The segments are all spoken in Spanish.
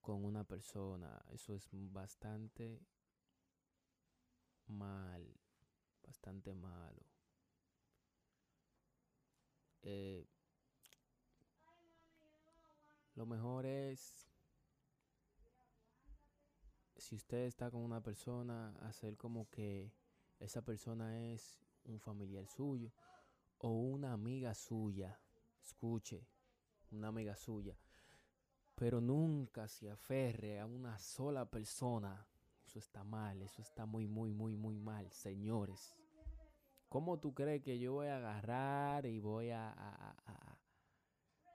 con una persona. Eso es bastante mal, bastante malo. Eh, lo mejor es, si usted está con una persona, hacer como que esa persona es un familiar suyo o una amiga suya. Escuche, una amiga suya pero nunca se aferre a una sola persona. Eso está mal, eso está muy, muy, muy, muy mal, señores. ¿Cómo tú crees que yo voy a agarrar y voy a,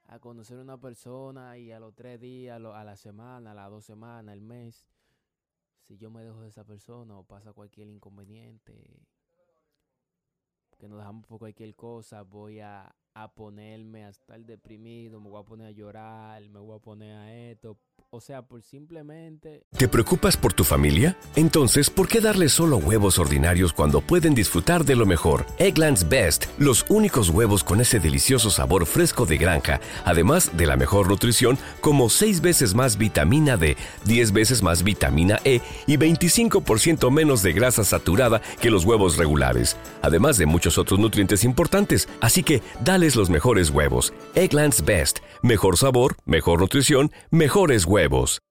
a, conocer a una persona y a los tres días, a la semana, a las dos semanas, al mes, si yo me dejo de esa persona o pasa cualquier inconveniente, que nos dejamos por cualquier cosa, voy a, a ponerme a estar deprimido, me voy a poner a llorar, me voy a poner a esto, o sea, por simplemente... ¿Te preocupas por tu familia? Entonces, ¿por qué darles solo huevos ordinarios cuando pueden disfrutar de lo mejor? Egglands Best, los únicos huevos con ese delicioso sabor fresco de granja, además de la mejor nutrición, como 6 veces más vitamina D, 10 veces más vitamina E y 25% menos de grasa saturada que los huevos regulares, además de muchos otros nutrientes importantes. Así que, los mejores huevos. Egglands Best, mejor sabor, mejor nutrición, mejores huevos.